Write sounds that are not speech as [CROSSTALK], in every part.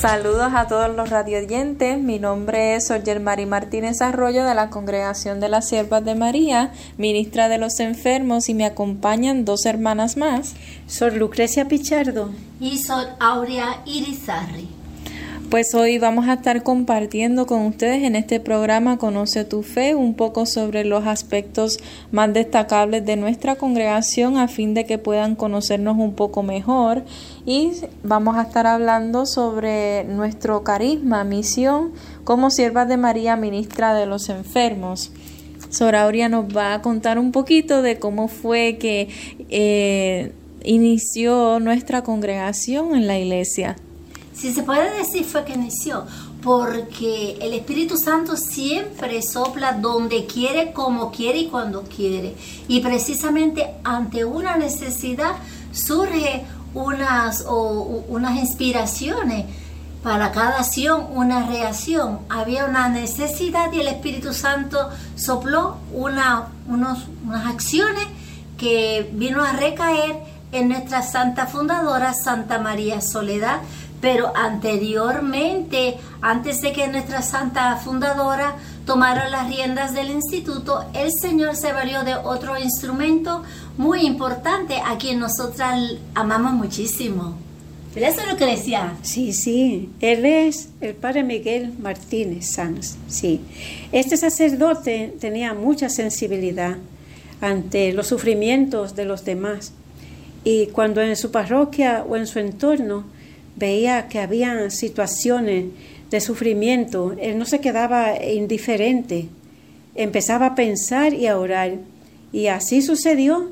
Saludos a todos los radioyentes. Mi nombre es Soyer Mari Martínez Arroyo de la Congregación de las Siervas de María, ministra de los enfermos, y me acompañan dos hermanas más. Sor Lucrecia Pichardo y Sor Aurea Irizarri. Pues hoy vamos a estar compartiendo con ustedes en este programa Conoce tu Fe un poco sobre los aspectos más destacables de nuestra congregación a fin de que puedan conocernos un poco mejor y vamos a estar hablando sobre nuestro carisma, misión como siervas de María, ministra de los enfermos. Aurea nos va a contar un poquito de cómo fue que eh, inició nuestra congregación en la iglesia. Si se puede decir fue que inició, porque el Espíritu Santo siempre sopla donde quiere, como quiere y cuando quiere. Y precisamente ante una necesidad surge unas, o, unas inspiraciones para cada acción una reacción. Había una necesidad y el Espíritu Santo sopló una, unos, unas acciones que vino a recaer en nuestra santa fundadora, Santa María Soledad, pero anteriormente, antes de que nuestra santa fundadora tomara las riendas del instituto, el Señor se valió de otro instrumento muy importante a quien nosotras amamos muchísimo. ¿Pero eso es lo que decía? Sí, sí. Él es el padre Miguel Martínez Sanz. Sí. Este sacerdote tenía mucha sensibilidad ante los sufrimientos de los demás. Y cuando en su parroquia o en su entorno veía que había situaciones de sufrimiento, él no se quedaba indiferente, empezaba a pensar y a orar. Y así sucedió,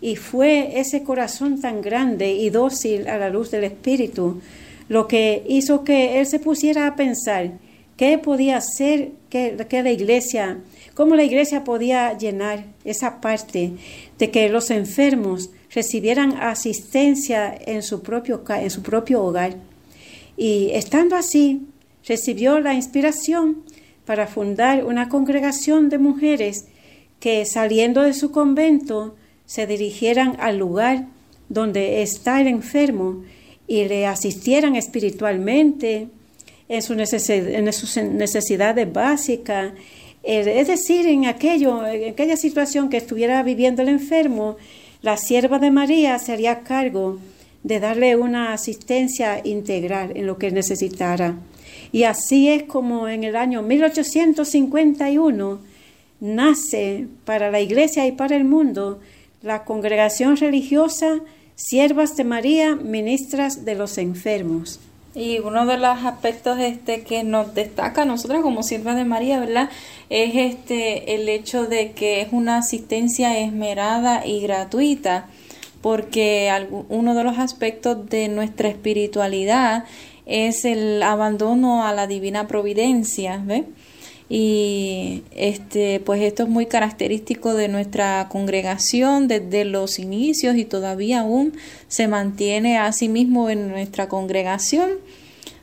y fue ese corazón tan grande y dócil a la luz del Espíritu lo que hizo que él se pusiera a pensar qué podía hacer que, la iglesia, cómo la iglesia podía llenar esa parte de que los enfermos recibieran asistencia en su propio, en su propio hogar. Y estando así, recibió la inspiración para fundar una congregación de mujeres que saliendo de su convento se dirigieran al lugar donde está el enfermo y le asistieran espiritualmente en, su en sus necesidades básicas, es decir, en, aquello, en aquella situación que estuviera viviendo el enfermo, la sierva de María se haría cargo de darle una asistencia integral en lo que necesitara. Y así es como en el año 1851 nace para la Iglesia y para el mundo la congregación religiosa Siervas de María, Ministras de los Enfermos. Y uno de los aspectos este que nos destaca a nosotras como siervas de María, ¿verdad? Es este el hecho de que es una asistencia esmerada y gratuita, porque uno de los aspectos de nuestra espiritualidad es el abandono a la divina providencia, ¿ves? Y este pues esto es muy característico de nuestra congregación desde los inicios y todavía aún se mantiene así mismo en nuestra congregación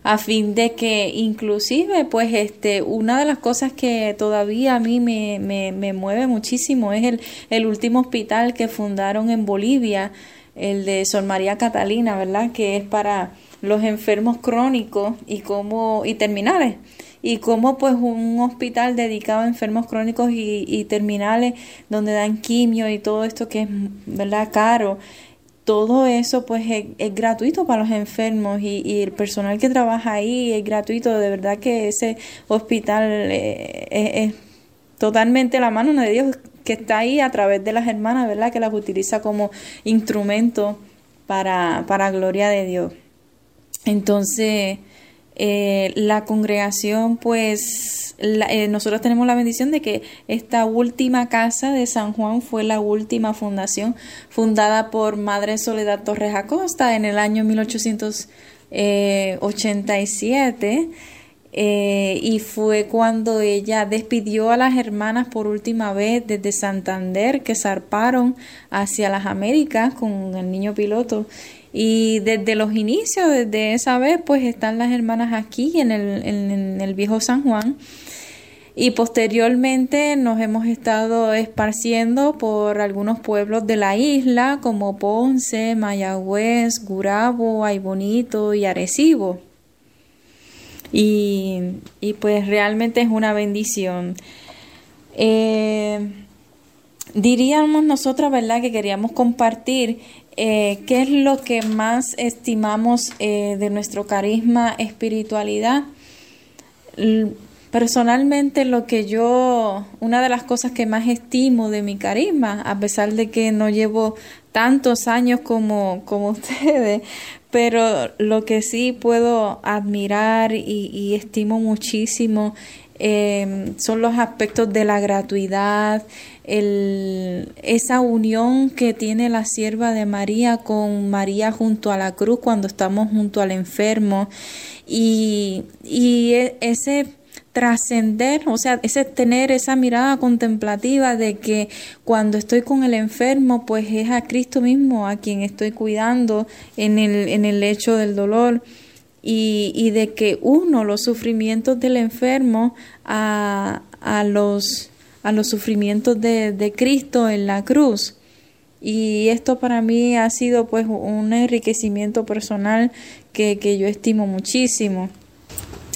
a fin de que inclusive pues este una de las cosas que todavía a mí me, me, me mueve muchísimo es el, el último hospital que fundaron en Bolivia el de Sor María Catalina verdad que es para los enfermos crónicos y como y terminales y cómo pues un hospital dedicado a enfermos crónicos y, terminales donde dan quimio y todo esto que es verdad caro todo eso pues es, gratuito para los enfermos y, el personal que trabaja ahí es gratuito. De verdad que ese hospital eh, es, totalmente la mano de Dios que está ahí a través de las hermanas verdad que las utiliza como instrumento para para gloria de Dios. Entonces eh, la congregación, pues eh, nosotros tenemos la bendición de que esta última casa de San Juan fue la última fundación fundada por Madre Soledad Torres Acosta en el año 1887. eh, y fue cuando ella despidió a las hermanas por última vez desde Santander que zarparon hacia las Américas con el niño piloto y desde los inicios, desde esa vez, pues están las hermanas aquí en el, en el viejo San Juan y posteriormente nos hemos estado esparciendo por algunos pueblos de la isla como Ponce, Mayagüez, Gurabo, Aybonito y Arecibo. Y, y pues realmente es una bendición. Eh, diríamos nosotras, ¿verdad?, que queríamos compartir eh, qué es lo que más estimamos eh, de nuestro carisma espiritualidad Personalmente lo que yo, una de las cosas que más estimo de mi carisma, a pesar de que no llevo tantos años como, como [LAUGHS] ustedes, pero lo que sí puedo admirar y, estimo muchísimo em, son los aspectos de la gratuidad, el, esa unión que tiene la sierva de María con María junto a la cruz cuando estamos junto al enfermo y, y e, ese trascender, o sea, ese tener esa mirada contemplativa de que cuando estoy con el enfermo, pues es a Cristo mismo a quien estoy cuidando en el, en el lecho del dolor. Y, y de que uno los sufrimientos del enfermo a, a, los, a los sufrimientos de, de Cristo en la cruz. Y esto para mí ha sido pues un enriquecimiento personal que, que yo estimo muchísimo.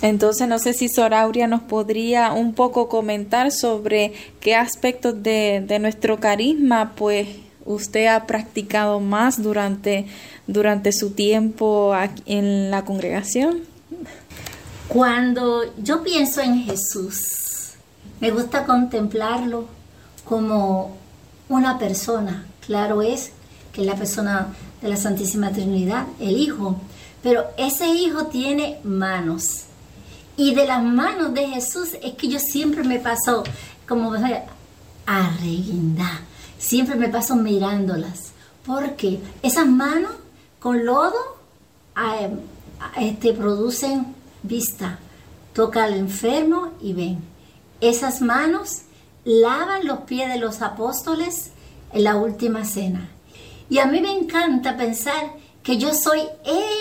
Entonces no sé si Sorauria nos podría un poco comentar sobre qué aspectos de, de nuestro carisma pues usted ha practicado más durante, durante su tiempo en la congregación. Cuando yo pienso en Jesús, me gusta contemplarlo como una persona. Claro es que es la persona de la Santísima Trinidad, el Hijo, pero ese Hijo tiene manos y de las manos de Jesús es que yo siempre me paso como a reguindar. Siempre me paso mirándolas. Porque esas manos con lodo este, producen vista. Toca al enfermo y ven. Esas manos lavan los pies de los apóstoles en la última cena. Y a mí me encanta pensar que yo soy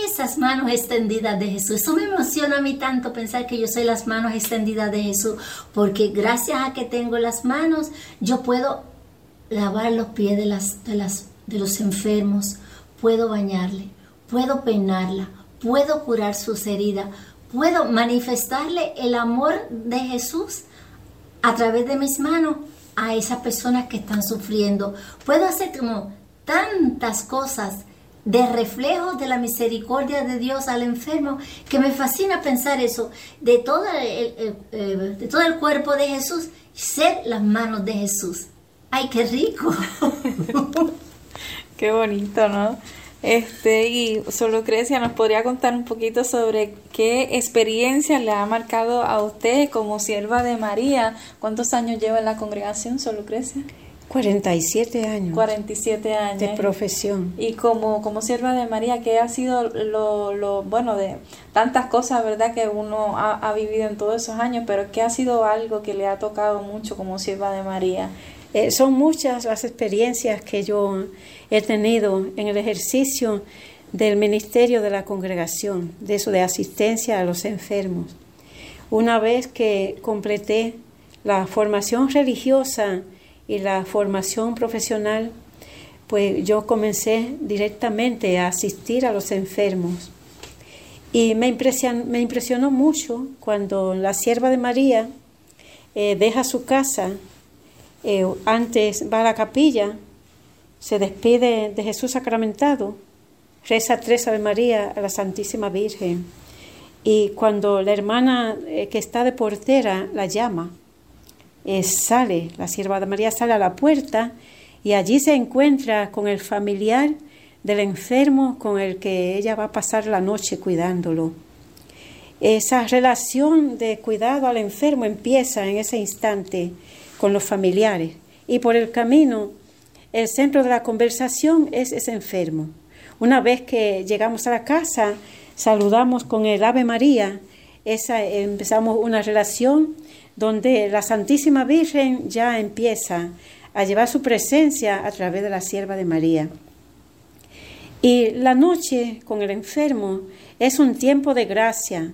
esas manos extendidas de Jesús. Eso me emociona a mí tanto pensar que yo soy las manos extendidas de Jesús, porque gracias a que tengo las manos, yo puedo lavar los pies de, las, de, las, de los enfermos, puedo bañarle, puedo peinarla, puedo curar sus heridas, puedo manifestarle el amor de Jesús a través de mis manos a esas personas que están sufriendo. Puedo hacer como tantas cosas de reflejos de la misericordia de Dios al enfermo, que me fascina pensar eso, de todo el, de todo el cuerpo de Jesús, ser las manos de Jesús. ¡Ay, qué rico! [LAUGHS] qué bonito, ¿no? Este, y solo Crecia nos podría contar un poquito sobre qué experiencia le ha marcado a usted como sierva de María. ¿Cuántos años lleva en la congregación, solo Crecia? 47 años. 47 años. De profesión. Y como, como sierva de María, ¿qué ha sido lo, lo, bueno, de tantas cosas, verdad, que uno ha, ha, vivido en todos esos años, pero qué ha sido algo que le ha tocado mucho como sierva de María? Eh, son muchas las experiencias que yo he tenido en el ejercicio del ministerio de la congregación, de eso asistencia a los enfermos. Una vez que completé la formación religiosa, y la formación profesional, pues yo comencé directamente a asistir a los enfermos. Y me impresionó, me impresionó mucho cuando la sierva de María eh, deja su casa, eh, antes va a la capilla, se despide de Jesús sacramentado, reza tres Ave María a la Santísima Virgen. Y cuando la hermana eh, que está de portera la llama, eh, sale, la sierva de María sale a la puerta y allí se encuentra con el familiar del enfermo con el que ella va a pasar la noche cuidándolo. Esa relación de cuidado al enfermo empieza en ese instante con los familiares y por el camino el centro de la conversación es ese enfermo. Una vez que llegamos a la casa, saludamos con el Ave María esa, empezamos una relación donde la Santísima Virgen ya empieza a llevar su presencia a través de la sierva de María. Y la noche con el enfermo es un tiempo de gracia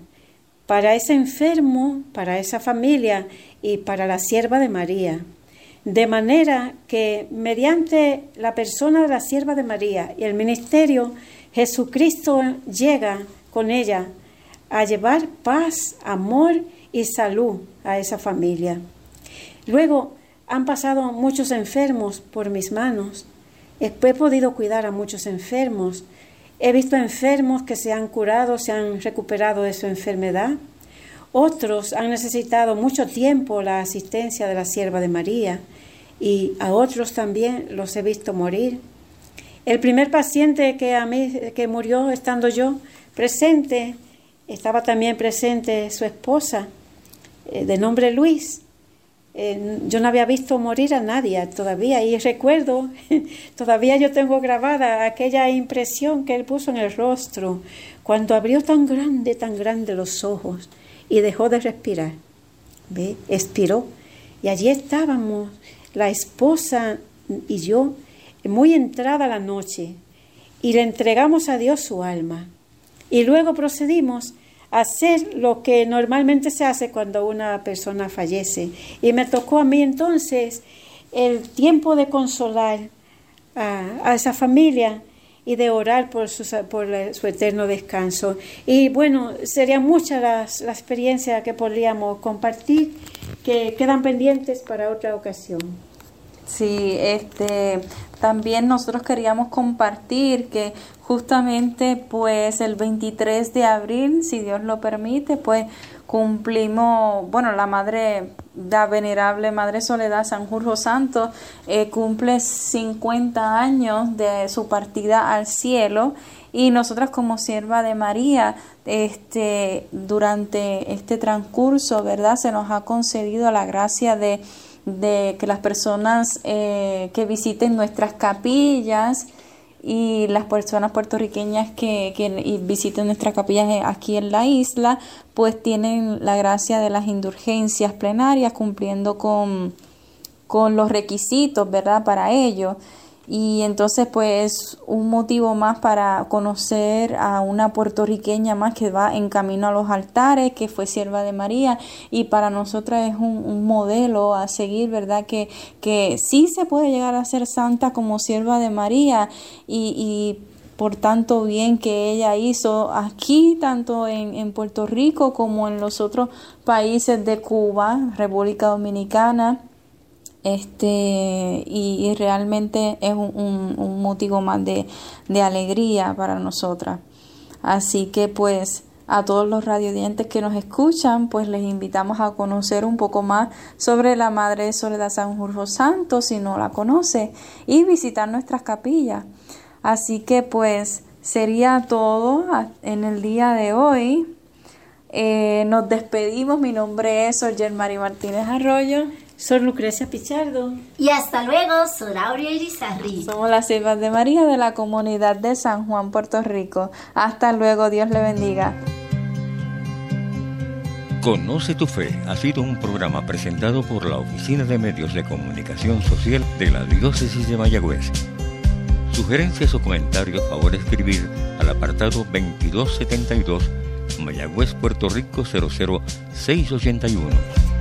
para ese enfermo, para esa familia y para la sierva de María. De manera que mediante la persona de la sierva de María y el ministerio, Jesucristo llega con ella a llevar paz, amor y salud a esa familia. Luego han pasado muchos enfermos por mis manos. He podido cuidar a muchos enfermos. He visto enfermos que se han curado, se han recuperado de su enfermedad. Otros han necesitado mucho tiempo la asistencia de la sierva de María y a otros también los he visto morir. El primer paciente que a mí que murió estando yo presente, estaba también presente su esposa eh, de nombre Luis. Eh, yo no había visto morir a nadie todavía y recuerdo, [LAUGHS] todavía yo tengo grabada aquella impresión que él puso en el rostro cuando abrió tan grande, tan grande los ojos y dejó de respirar. ¿Ve? Expiró. Y allí estábamos, la esposa y yo, muy entrada la noche, y le entregamos a Dios su alma. Y luego procedimos hacer lo que normalmente se hace cuando una persona fallece. Y me tocó a mí entonces el tiempo de consolar a, esa familia y de orar por su, por su eterno descanso. Y bueno, serían muchas las, las experiencias que podríamos compartir que quedan pendientes para otra ocasión. Sí, este, también nosotros queríamos compartir que justamente pues el 23 de abril, si Dios lo permite, pues cumplimos, bueno, la madre, la venerable Madre Soledad Sanjurjo Santo eh, cumple 50 años de su partida al cielo y nosotras como sierva de María, este, durante este transcurso, ¿verdad? Se nos ha concedido la gracia de, de que las personas eh, que visiten nuestras capillas, y las personas puertorriqueñas que, que visiten nuestras capillas aquí en la isla, pues tienen la gracia de las indulgencias plenarias cumpliendo con, con los requisitos, ¿verdad? Para ello y entonces pues un motivo más para conocer a una puertorriqueña más que va en camino a los altares, que fue sierva de María y para nosotras es un, modelo a seguir, ¿verdad? Que, que sí se puede llegar a ser santa como sierva de María y, y por tanto bien que ella hizo aquí, tanto en, en Puerto Rico como en los otros países de Cuba, República Dominicana este y, realmente es un, motivo más de, de, alegría para nosotras. Así que pues a todos los radiodientes que nos escuchan, pues les invitamos a conocer un poco más sobre la Madre de Soledad Sanjurjo Santo, si no la conoce, y visitar nuestras capillas. Así que pues sería todo en el día de hoy. Eh, nos despedimos. Mi nombre es Sorger Mari Martínez Arroyo. Soy Lucrecia Pichardo. Y hasta luego, soy Aurea Irizarri. Somos las siervas de María de la comunidad de San Juan, Puerto Rico. Hasta luego, Dios le bendiga. Conoce tu fe ha sido un programa presentado por la Oficina de Medios de Comunicación Social de la Diócesis de Mayagüez. Sugerencias o comentarios, favor escribir al apartado 2272 Mayagüez, Puerto Rico 00681